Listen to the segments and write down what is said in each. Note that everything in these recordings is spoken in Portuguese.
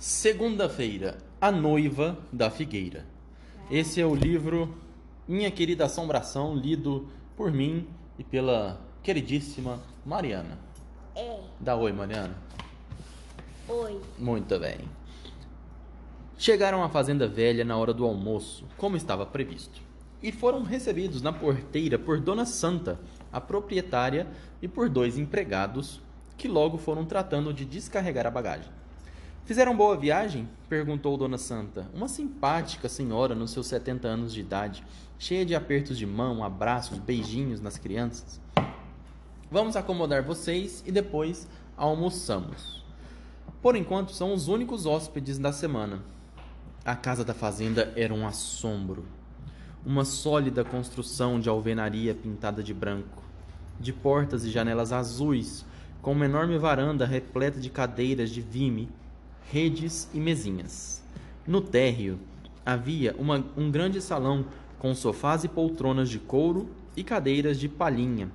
Segunda-feira, A Noiva da Figueira. Esse é o livro Minha Querida Assombração, lido por mim e pela queridíssima Mariana. É. Dá oi, Mariana. Oi. Muito bem. Chegaram à fazenda velha na hora do almoço, como estava previsto, e foram recebidos na porteira por Dona Santa, a proprietária, e por dois empregados, que logo foram tratando de descarregar a bagagem. Fizeram boa viagem? perguntou Dona Santa, uma simpática senhora nos seus 70 anos de idade, cheia de apertos de mão, abraços, beijinhos nas crianças. Vamos acomodar vocês e depois almoçamos. Por enquanto, são os únicos hóspedes da semana. A casa da fazenda era um assombro. Uma sólida construção de alvenaria pintada de branco, de portas e janelas azuis, com uma enorme varanda repleta de cadeiras de vime redes e mesinhas. No térreo havia uma, um grande salão com sofás e poltronas de couro e cadeiras de palhinha.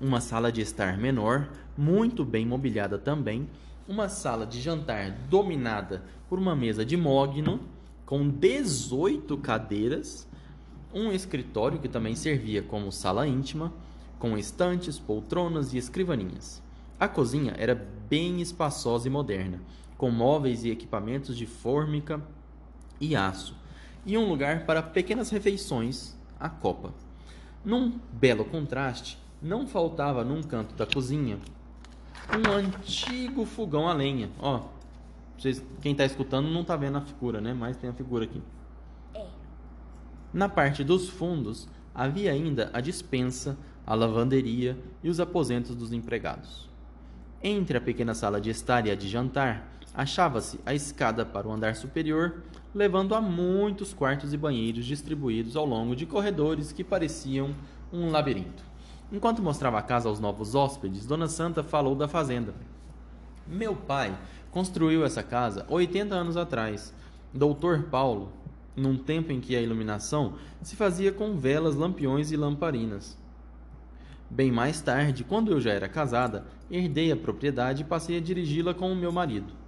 Uma sala de estar menor, muito bem mobiliada também, uma sala de jantar dominada por uma mesa de mogno com 18 cadeiras, um escritório que também servia como sala íntima, com estantes, poltronas e escrivaninhas. A cozinha era bem espaçosa e moderna, com móveis e equipamentos de fórmica e aço, e um lugar para pequenas refeições, a copa. Num belo contraste, não faltava num canto da cozinha um antigo fogão a lenha. Ó, vocês, quem está escutando não está vendo a figura, né? Mas tem a figura aqui. É. Na parte dos fundos havia ainda a dispensa, a lavanderia e os aposentos dos empregados. Entre a pequena sala de estar e a de jantar achava-se a escada para o andar superior, levando a muitos quartos e banheiros distribuídos ao longo de corredores que pareciam um labirinto. Enquanto mostrava a casa aos novos hóspedes, Dona Santa falou da fazenda. Meu pai construiu essa casa 80 anos atrás. Doutor Paulo, num tempo em que a iluminação se fazia com velas, lampiões e lamparinas. Bem mais tarde, quando eu já era casada, herdei a propriedade e passei a dirigi-la com o meu marido.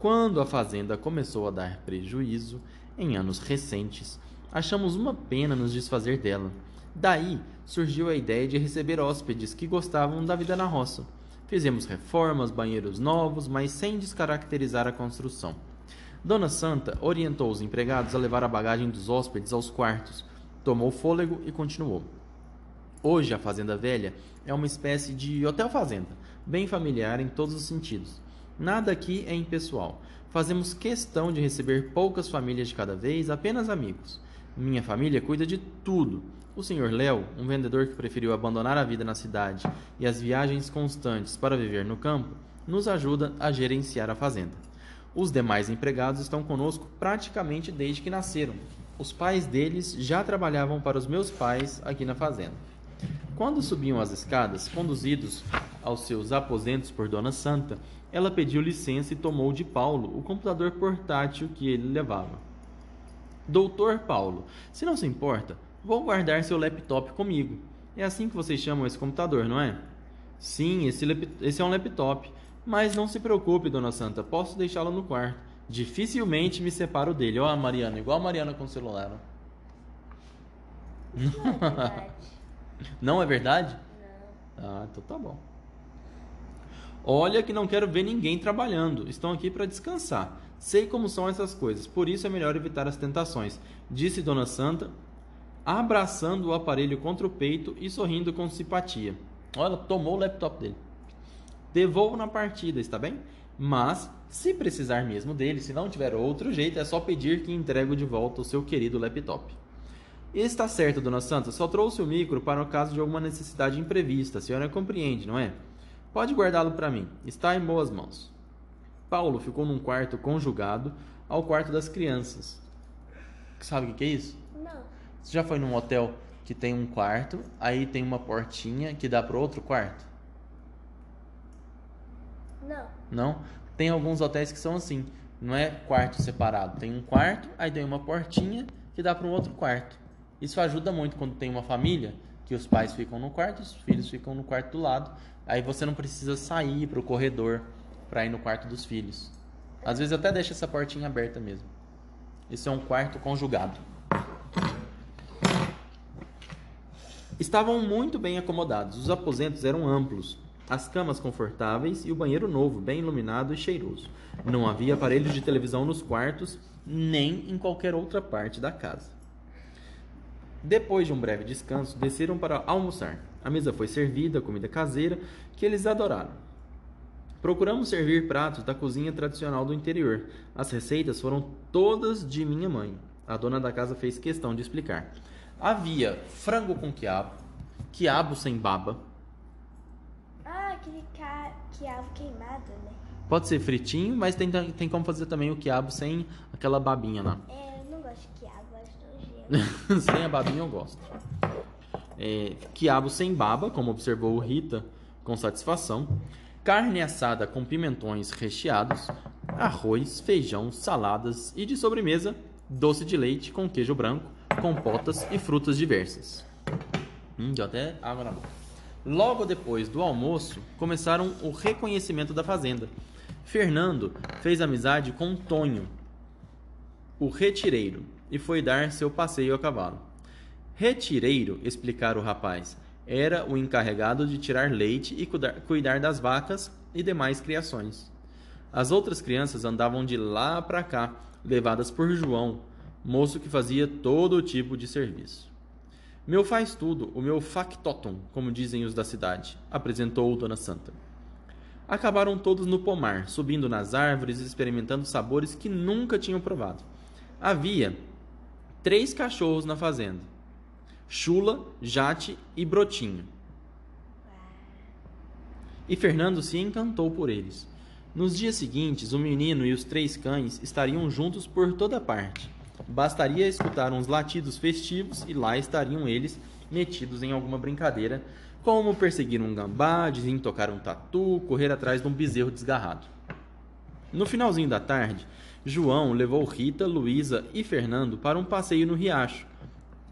Quando a fazenda começou a dar prejuízo, em anos recentes, achamos uma pena nos desfazer dela. Daí surgiu a ideia de receber hóspedes que gostavam da vida na roça. Fizemos reformas, banheiros novos, mas sem descaracterizar a construção. Dona Santa orientou os empregados a levar a bagagem dos hóspedes aos quartos, tomou fôlego e continuou. Hoje a Fazenda Velha é uma espécie de hotel-fazenda, bem familiar em todos os sentidos. Nada aqui é impessoal. Fazemos questão de receber poucas famílias de cada vez, apenas amigos. Minha família cuida de tudo. O Sr. Léo, um vendedor que preferiu abandonar a vida na cidade e as viagens constantes para viver no campo, nos ajuda a gerenciar a fazenda. Os demais empregados estão conosco praticamente desde que nasceram. Os pais deles já trabalhavam para os meus pais aqui na fazenda. Quando subiam as escadas, conduzidos aos seus aposentos por Dona Santa, ela pediu licença e tomou de Paulo o computador portátil que ele levava. Doutor Paulo, se não se importa, vou guardar seu laptop comigo. É assim que vocês chamam esse computador, não é? Sim, esse, esse é um laptop. Mas não se preocupe, Dona Santa, posso deixá-lo no quarto. Dificilmente me separo dele. Ó, a Mariana, igual a Mariana com o celular. Não é verdade. Não é verdade? Não. Ah, então tá bom. Olha que não quero ver ninguém trabalhando. Estão aqui para descansar. Sei como são essas coisas, por isso é melhor evitar as tentações, disse Dona Santa, abraçando o aparelho contra o peito e sorrindo com simpatia. Olha, tomou o laptop dele. Devolvo na partida, está bem? Mas, se precisar mesmo dele, se não tiver outro jeito, é só pedir que entregue de volta o seu querido laptop. Está certo, Dona Santa, só trouxe o micro para o caso de alguma necessidade imprevista. A senhora compreende, não é? Pode guardá-lo para mim. Está em boas mãos. Paulo ficou num quarto conjugado ao quarto das crianças. Sabe o que é isso? Não. Você já foi num hotel que tem um quarto, aí tem uma portinha que dá para outro quarto? Não. Não? Tem alguns hotéis que são assim. Não é quarto separado. Tem um quarto, aí tem uma portinha que dá para um outro quarto. Isso ajuda muito quando tem uma família que os pais ficam no quarto, os filhos ficam no quarto do lado. Aí você não precisa sair para o corredor para ir no quarto dos filhos. Às vezes até deixo essa portinha aberta mesmo. Esse é um quarto conjugado. Estavam muito bem acomodados. Os aposentos eram amplos, as camas confortáveis e o banheiro novo, bem iluminado e cheiroso. Não havia aparelhos de televisão nos quartos, nem em qualquer outra parte da casa. Depois de um breve descanso, desceram para almoçar. A mesa foi servida, comida caseira, que eles adoraram. Procuramos servir pratos da cozinha tradicional do interior. As receitas foram todas de minha mãe. A dona da casa fez questão de explicar. Havia frango com quiabo, quiabo sem baba. Ah, aquele ca... quiabo queimado, né? Pode ser fritinho, mas tem, tem como fazer também o quiabo sem aquela babinha lá. É, eu não gosto de quiabo, acho nojento. sem a babinha eu gosto. É, quiabo sem baba, como observou Rita com satisfação. Carne assada com pimentões recheados. Arroz, feijão, saladas e de sobremesa, doce de leite com queijo branco compotas e frutas diversas. Hum, deu até água na boca. Logo depois do almoço, começaram o reconhecimento da fazenda. Fernando fez amizade com Tonho, o retireiro, e foi dar seu passeio a cavalo. Retireiro, explicar o rapaz, era o encarregado de tirar leite e cuidar das vacas e demais criações. As outras crianças andavam de lá para cá, levadas por João, moço que fazia todo tipo de serviço. Meu faz tudo, o meu factotum, como dizem os da cidade, apresentou Dona Santa. Acabaram todos no pomar, subindo nas árvores e experimentando sabores que nunca tinham provado. Havia três cachorros na fazenda: Chula, Jate e Brotinho. E Fernando se encantou por eles. Nos dias seguintes, o menino e os três cães estariam juntos por toda parte. Bastaria escutar uns latidos festivos e lá estariam eles metidos em alguma brincadeira, como perseguir um gambá, desintocar um tatu, correr atrás de um bezerro desgarrado. No finalzinho da tarde, João levou Rita, Luísa e Fernando para um passeio no riacho.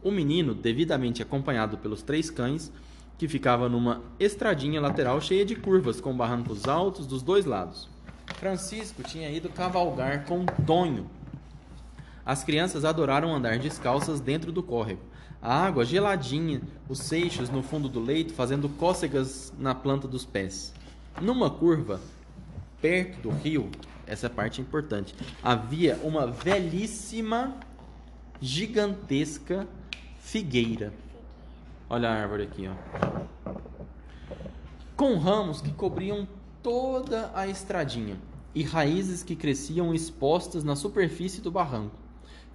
O menino, devidamente acompanhado pelos três cães, que ficava numa estradinha lateral cheia de curvas com barrancos altos dos dois lados. Francisco tinha ido cavalgar com Tonho, as crianças adoraram andar descalças dentro do córrego. A água geladinha, os seixos no fundo do leito fazendo cócegas na planta dos pés. Numa curva, perto do rio, essa é parte importante, havia uma velhíssima, gigantesca figueira. Olha a árvore aqui, ó. Com ramos que cobriam toda a estradinha e raízes que cresciam expostas na superfície do barranco.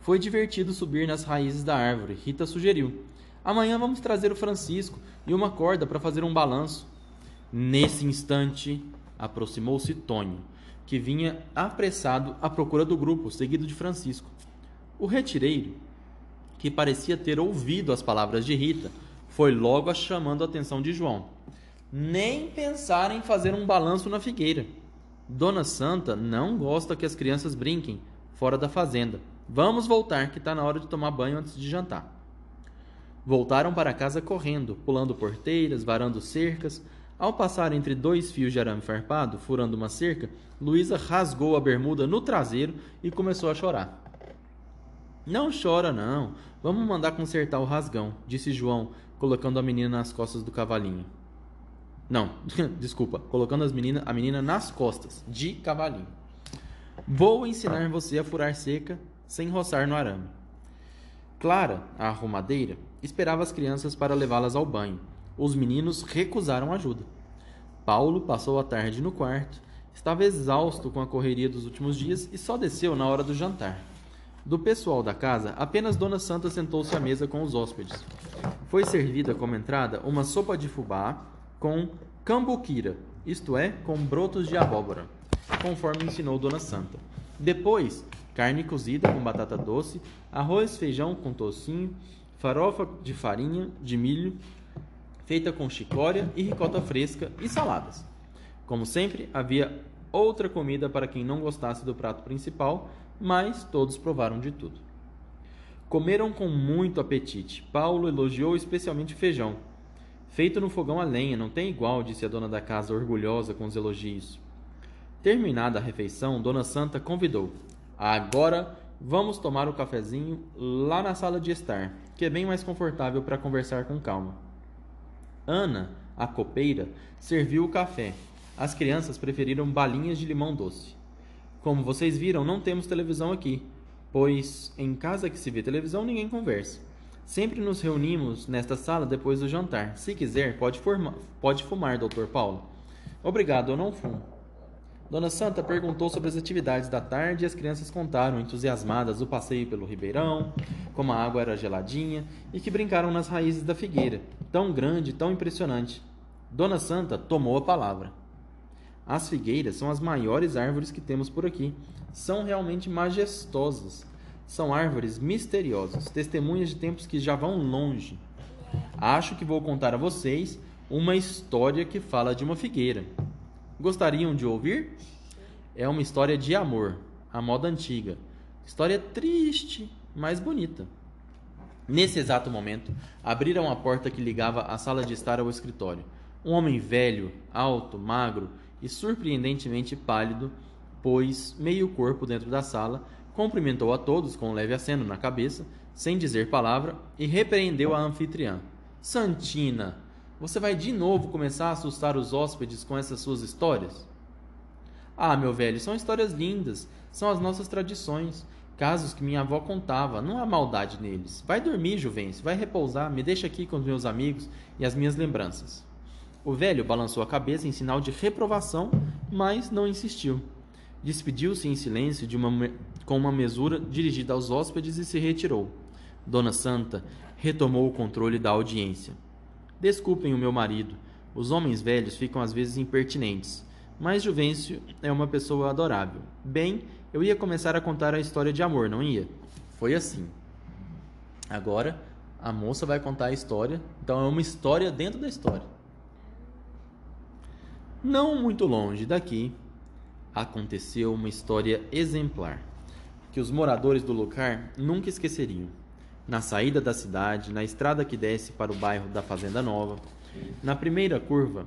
Foi divertido subir nas raízes da árvore. Rita sugeriu: Amanhã vamos trazer o Francisco e uma corda para fazer um balanço. Nesse instante, aproximou-se Tonho, que vinha apressado à procura do grupo, seguido de Francisco. O retireiro, que parecia ter ouvido as palavras de Rita, foi logo chamando a atenção de João. Nem pensar em fazer um balanço na figueira. Dona Santa não gosta que as crianças brinquem fora da fazenda Vamos voltar, que está na hora de tomar banho antes de jantar. Voltaram para casa correndo, pulando porteiras, varando cercas. Ao passar entre dois fios de arame farpado, furando uma cerca, Luísa rasgou a bermuda no traseiro e começou a chorar. Não chora, não. Vamos mandar consertar o rasgão, disse João, colocando a menina nas costas do cavalinho. Não, desculpa, colocando as menina, a menina nas costas de cavalinho. Vou ensinar você a furar cerca sem roçar no arame. Clara, a arrumadeira, esperava as crianças para levá-las ao banho. Os meninos recusaram ajuda. Paulo passou a tarde no quarto, estava exausto com a correria dos últimos dias e só desceu na hora do jantar. Do pessoal da casa, apenas Dona Santa sentou-se à mesa com os hóspedes. Foi servida como entrada uma sopa de fubá com cambuquira, isto é, com brotos de abóbora, conforme ensinou Dona Santa. Depois, carne cozida com batata doce, arroz, feijão com tocinho, farofa de farinha de milho feita com chicória e ricota fresca e saladas. Como sempre, havia outra comida para quem não gostasse do prato principal, mas todos provaram de tudo. Comeram com muito apetite. Paulo elogiou especialmente o feijão. Feito no fogão a lenha, não tem igual, disse a dona da casa, orgulhosa com os elogios. Terminada a refeição, Dona Santa convidou: Agora vamos tomar o cafezinho lá na sala de estar, que é bem mais confortável para conversar com calma. Ana, a copeira, serviu o café. As crianças preferiram balinhas de limão doce. Como vocês viram, não temos televisão aqui, pois em casa que se vê televisão ninguém conversa. Sempre nos reunimos nesta sala depois do jantar. Se quiser, pode, pode fumar, doutor Paulo. Obrigado, eu não fumo. Dona Santa perguntou sobre as atividades da tarde e as crianças contaram, entusiasmadas, o passeio pelo ribeirão, como a água era geladinha e que brincaram nas raízes da figueira, tão grande, tão impressionante. Dona Santa tomou a palavra. As figueiras são as maiores árvores que temos por aqui. São realmente majestosas. São árvores misteriosas, testemunhas de tempos que já vão longe. Acho que vou contar a vocês uma história que fala de uma figueira. Gostariam de ouvir? É uma história de amor, a moda antiga. História triste, mas bonita. Nesse exato momento, abriram a porta que ligava a sala de estar ao escritório. Um homem velho, alto, magro e surpreendentemente pálido, pôs meio corpo dentro da sala, cumprimentou a todos com um leve aceno na cabeça, sem dizer palavra, e repreendeu a anfitriã. Santina, você vai de novo começar a assustar os hóspedes com essas suas histórias? Ah, meu velho, são histórias lindas, são as nossas tradições, casos que minha avó contava, não há maldade neles. Vai dormir, Juvencio, vai repousar, me deixa aqui com os meus amigos e as minhas lembranças. O velho balançou a cabeça em sinal de reprovação, mas não insistiu. Despediu-se em silêncio uma, com uma mesura dirigida aos hóspedes e se retirou. Dona Santa retomou o controle da audiência. Desculpem o meu marido. Os homens velhos ficam às vezes impertinentes. Mas Juvencio é uma pessoa adorável. Bem, eu ia começar a contar a história de amor, não ia? Foi assim. Agora, a moça vai contar a história. Então é uma história dentro da história. Não muito longe daqui, aconteceu uma história exemplar que os moradores do lugar nunca esqueceriam na saída da cidade, na estrada que desce para o bairro da Fazenda Nova. Na primeira curva,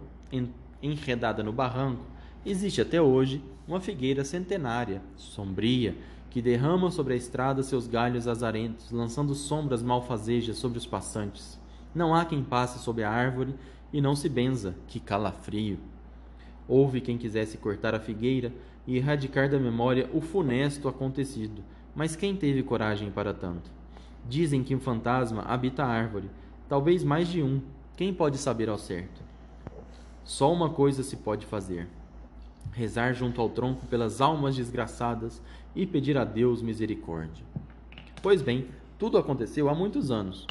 enredada no barranco, existe até hoje uma figueira centenária, sombria, que derrama sobre a estrada seus galhos azarentos, lançando sombras malfazejas sobre os passantes. Não há quem passe sob a árvore e não se benza, que calafrio. Houve quem quisesse cortar a figueira e erradicar da memória o funesto acontecido, mas quem teve coragem para tanto? Dizem que um fantasma habita a árvore, talvez mais de um. Quem pode saber ao certo? Só uma coisa se pode fazer: rezar junto ao tronco pelas almas desgraçadas e pedir a Deus misericórdia. Pois bem, tudo aconteceu há muitos anos,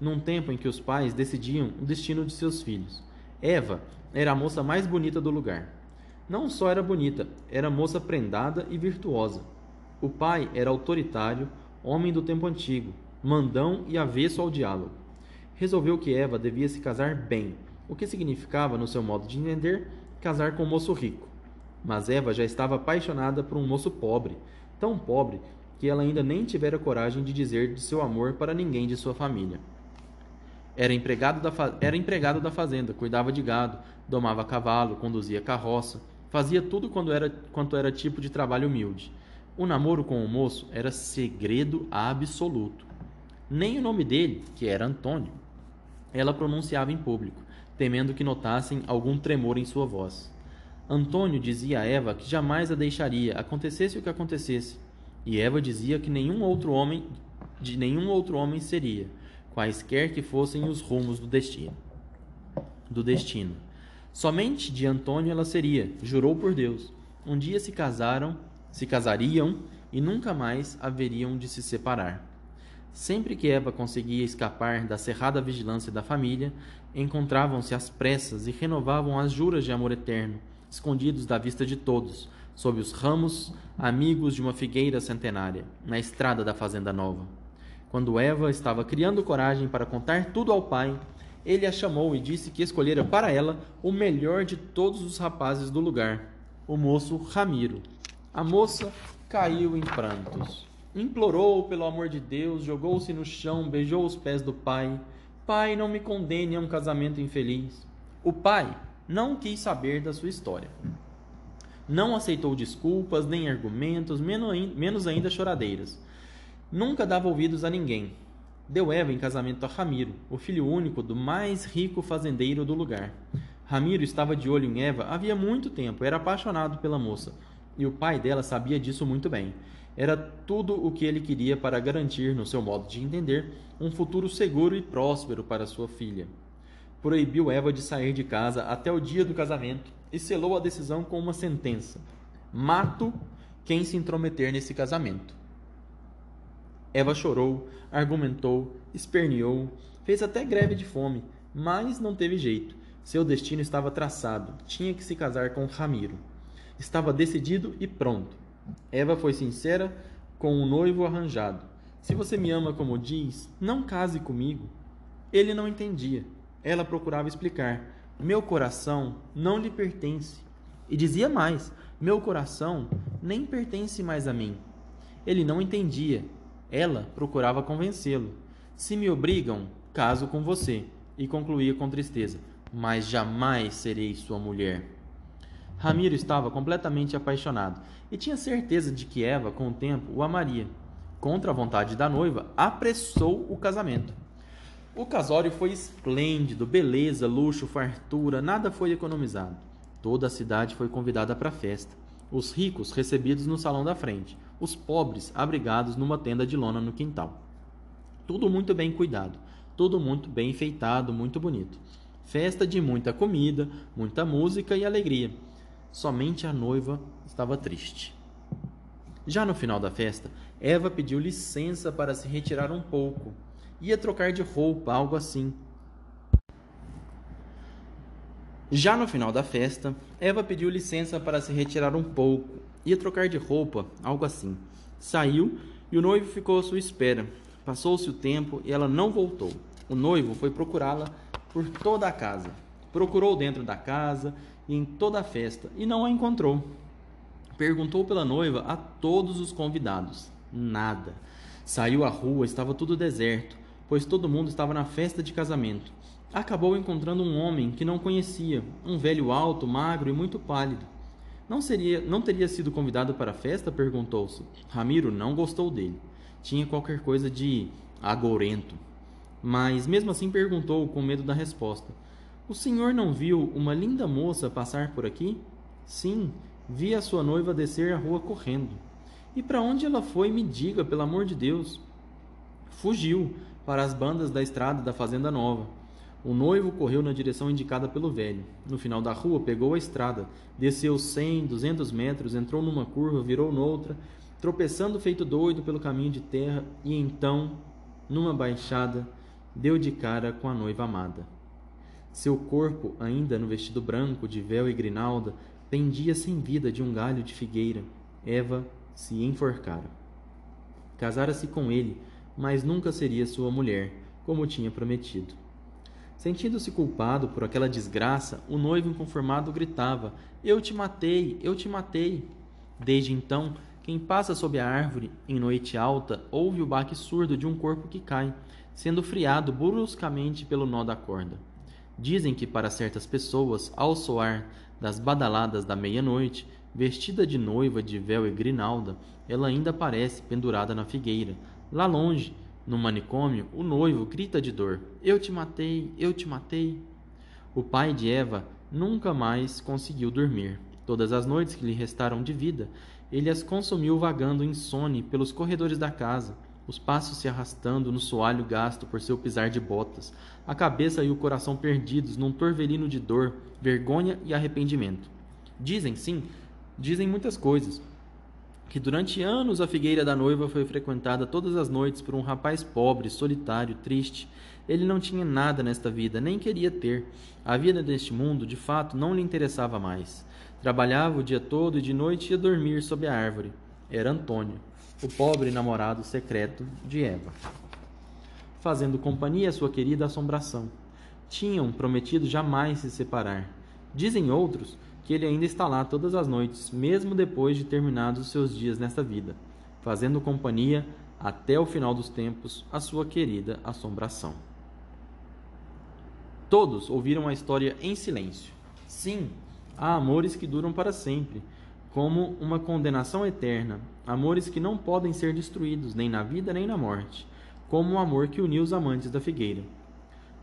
num tempo em que os pais decidiam o destino de seus filhos. Eva era a moça mais bonita do lugar. Não só era bonita, era moça prendada e virtuosa. O pai era autoritário, homem do tempo antigo, mandão e avesso ao diálogo. Resolveu que Eva devia se casar bem, o que significava, no seu modo de entender, casar com um moço rico. Mas Eva já estava apaixonada por um moço pobre, tão pobre que ela ainda nem tivera coragem de dizer de seu amor para ninguém de sua família. Era empregado da, era empregado da fazenda, cuidava de gado, domava cavalo, conduzia carroça, fazia tudo quando era, quanto era tipo de trabalho humilde. O namoro com o moço era segredo absoluto. Nem o nome dele, que era Antônio, ela pronunciava em público, temendo que notassem algum tremor em sua voz. Antônio dizia a Eva que jamais a deixaria, acontecesse o que acontecesse, e Eva dizia que nenhum outro homem, de nenhum outro homem seria, quaisquer que fossem os rumos do destino. Do destino. Somente de Antônio ela seria, jurou por Deus. Um dia se casaram, se casariam e nunca mais haveriam de se separar. Sempre que Eva conseguia escapar da cerrada vigilância da família, encontravam-se às pressas e renovavam as juras de amor eterno, escondidos da vista de todos, sob os ramos amigos de uma figueira centenária, na estrada da fazenda nova. Quando Eva estava criando coragem para contar tudo ao pai, ele a chamou e disse que escolhera para ela o melhor de todos os rapazes do lugar, o moço Ramiro. A moça caiu em prantos. Implorou pelo amor de Deus, jogou-se no chão, beijou os pés do pai. Pai, não me condene a um casamento infeliz. O pai não quis saber da sua história. Não aceitou desculpas, nem argumentos, menos ainda choradeiras. Nunca dava ouvidos a ninguém. Deu Eva em casamento a Ramiro, o filho único do mais rico fazendeiro do lugar. Ramiro estava de olho em Eva havia muito tempo, era apaixonado pela moça, e o pai dela sabia disso muito bem. Era tudo o que ele queria para garantir, no seu modo de entender, um futuro seguro e próspero para sua filha. Proibiu Eva de sair de casa até o dia do casamento e selou a decisão com uma sentença: Mato quem se intrometer nesse casamento. Eva chorou, argumentou, esperneou, fez até greve de fome, mas não teve jeito. Seu destino estava traçado, tinha que se casar com Ramiro. Estava decidido e pronto. Eva foi sincera com o noivo arranjado. Se você me ama como diz, não case comigo. Ele não entendia. Ela procurava explicar. Meu coração não lhe pertence. E dizia mais: Meu coração nem pertence mais a mim. Ele não entendia. Ela procurava convencê-lo. Se me obrigam, caso com você. E concluía com tristeza: Mas jamais serei sua mulher. Ramiro estava completamente apaixonado e tinha certeza de que Eva, com o tempo, o amaria. Contra a vontade da noiva, apressou o casamento. O casório foi esplêndido, beleza, luxo, fartura, nada foi economizado. Toda a cidade foi convidada para a festa. Os ricos recebidos no salão da frente, os pobres abrigados numa tenda de lona no quintal. Tudo muito bem cuidado, tudo muito bem enfeitado, muito bonito. Festa de muita comida, muita música e alegria. Somente a noiva estava triste. Já no final da festa, Eva pediu licença para se retirar um pouco ia trocar de roupa, algo assim. Já no final da festa, Eva pediu licença para se retirar um pouco, ia trocar de roupa, algo assim. Saiu e o noivo ficou à sua espera. Passou-se o tempo e ela não voltou. O noivo foi procurá-la por toda a casa. Procurou dentro da casa e em toda a festa e não a encontrou. Perguntou pela noiva a todos os convidados. Nada. Saiu à rua, estava tudo deserto pois todo mundo estava na festa de casamento. Acabou encontrando um homem que não conhecia, um velho alto, magro e muito pálido. Não seria, não teria sido convidado para a festa? perguntou-se. Ramiro não gostou dele. Tinha qualquer coisa de agourento. Mas mesmo assim perguntou com medo da resposta. O senhor não viu uma linda moça passar por aqui? Sim, vi a sua noiva descer a rua correndo. E para onde ela foi, me diga, pelo amor de Deus. Fugiu, para as bandas da estrada da Fazenda Nova. O noivo correu na direção indicada pelo velho. No final da rua, pegou a estrada, desceu 100, 200 metros, entrou numa curva, virou noutra, tropeçando feito doido pelo caminho de terra e então, numa baixada, deu de cara com a noiva amada. Seu corpo, ainda no vestido branco de véu e grinalda, pendia sem vida de um galho de figueira. Eva se enforcara. Casara-se com ele, mas nunca seria sua mulher, como tinha prometido. Sentindo-se culpado por aquela desgraça, o noivo inconformado gritava: Eu te matei, eu te matei. Desde então, quem passa sob a árvore em noite alta ouve o baque surdo de um corpo que cai, sendo friado bruscamente pelo nó da corda. Dizem que para certas pessoas, ao soar das badaladas da meia-noite, vestida de noiva de véu e grinalda, ela ainda aparece pendurada na figueira, Lá longe, no manicômio, o noivo grita de dor: Eu te matei, eu te matei. O pai de Eva nunca mais conseguiu dormir. Todas as noites que lhe restaram de vida, ele as consumiu vagando insone pelos corredores da casa, os passos se arrastando no soalho gasto por seu pisar de botas, a cabeça e o coração perdidos num torvelino de dor, vergonha e arrependimento. Dizem, sim, dizem muitas coisas, que durante anos a figueira da noiva foi frequentada todas as noites por um rapaz pobre, solitário, triste. Ele não tinha nada nesta vida, nem queria ter. A vida deste mundo, de fato, não lhe interessava mais. Trabalhava o dia todo e de noite ia dormir sob a árvore. Era Antônio, o pobre namorado secreto de Eva. Fazendo companhia à sua querida assombração. Tinham prometido jamais se separar. Dizem outros que ele ainda está lá todas as noites, mesmo depois de terminados os seus dias nesta vida, fazendo companhia até o final dos tempos à sua querida assombração. Todos ouviram a história em silêncio. Sim, há amores que duram para sempre, como uma condenação eterna, amores que não podem ser destruídos, nem na vida nem na morte, como o amor que uniu os amantes da figueira.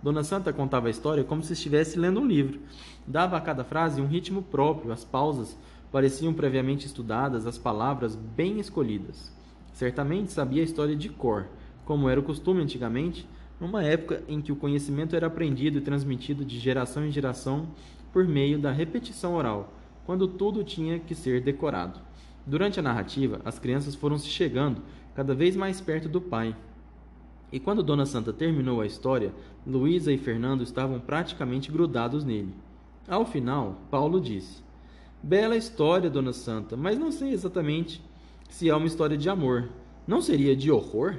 Dona Santa contava a história como se estivesse lendo um livro. Dava a cada frase um ritmo próprio, as pausas pareciam previamente estudadas, as palavras bem escolhidas. Certamente sabia a história de cor, como era o costume antigamente, numa época em que o conhecimento era aprendido e transmitido de geração em geração por meio da repetição oral, quando tudo tinha que ser decorado. Durante a narrativa, as crianças foram se chegando cada vez mais perto do pai. E quando Dona Santa terminou a história, Luísa e Fernando estavam praticamente grudados nele. Ao final, Paulo disse: Bela história, Dona Santa, mas não sei exatamente se é uma história de amor. Não seria de horror?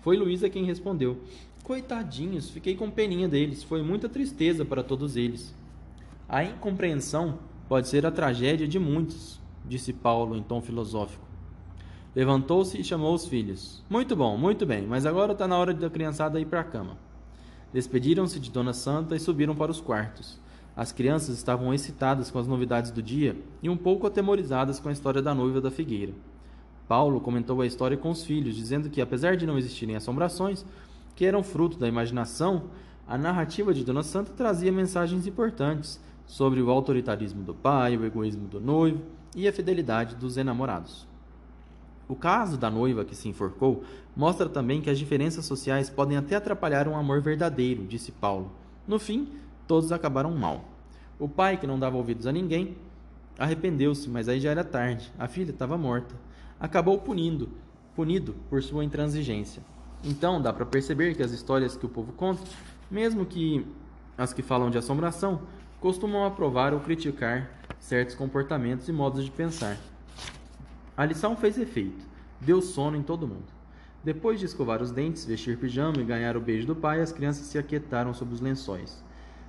Foi Luísa quem respondeu: Coitadinhos, fiquei com peninha deles. Foi muita tristeza para todos eles. A incompreensão pode ser a tragédia de muitos, disse Paulo em tom filosófico. Levantou-se e chamou os filhos. Muito bom, muito bem, mas agora está na hora da criançada ir para a cama. Despediram-se de Dona Santa e subiram para os quartos. As crianças estavam excitadas com as novidades do dia e um pouco atemorizadas com a história da noiva da figueira. Paulo comentou a história com os filhos, dizendo que, apesar de não existirem assombrações, que eram fruto da imaginação, a narrativa de Dona Santa trazia mensagens importantes sobre o autoritarismo do pai, o egoísmo do noivo e a fidelidade dos enamorados. O caso da noiva que se enforcou mostra também que as diferenças sociais podem até atrapalhar um amor verdadeiro, disse Paulo. No fim, todos acabaram mal. O pai, que não dava ouvidos a ninguém, arrependeu-se, mas aí já era tarde. A filha estava morta. Acabou punindo, punido por sua intransigência. Então dá para perceber que as histórias que o povo conta, mesmo que as que falam de assombração, costumam aprovar ou criticar certos comportamentos e modos de pensar. A lição fez efeito, deu sono em todo mundo. Depois de escovar os dentes, vestir pijama e ganhar o beijo do pai, as crianças se aquietaram sob os lençóis.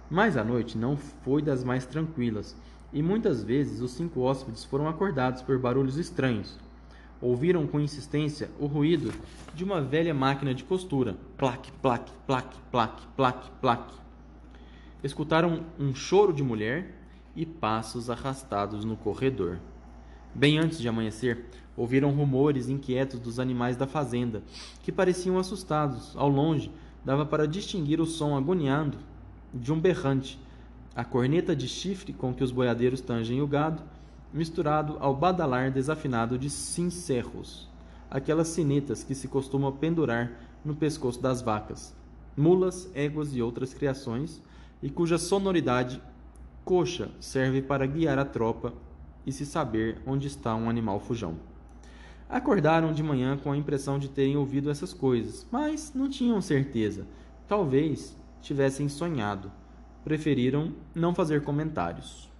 Mas a noite não foi das mais tranquilas, e muitas vezes os cinco hóspedes foram acordados por barulhos estranhos, ouviram com insistência o ruído de uma velha máquina de costura. Plaque, plaque, plaque, plaque, plaque, plaque. Escutaram um choro de mulher e passos arrastados no corredor. Bem antes de amanhecer, ouviram rumores inquietos dos animais da fazenda, que pareciam assustados. Ao longe, dava para distinguir o som agoniado de um berrante, a corneta de chifre com que os boiadeiros tangem o gado misturado ao badalar desafinado de cincerros, aquelas sinetas que se costumam pendurar no pescoço das vacas, mulas, éguas e outras criações, e cuja sonoridade coxa serve para guiar a tropa e se saber onde está um animal fujão. Acordaram de manhã com a impressão de terem ouvido essas coisas, mas não tinham certeza. Talvez tivessem sonhado. Preferiram não fazer comentários.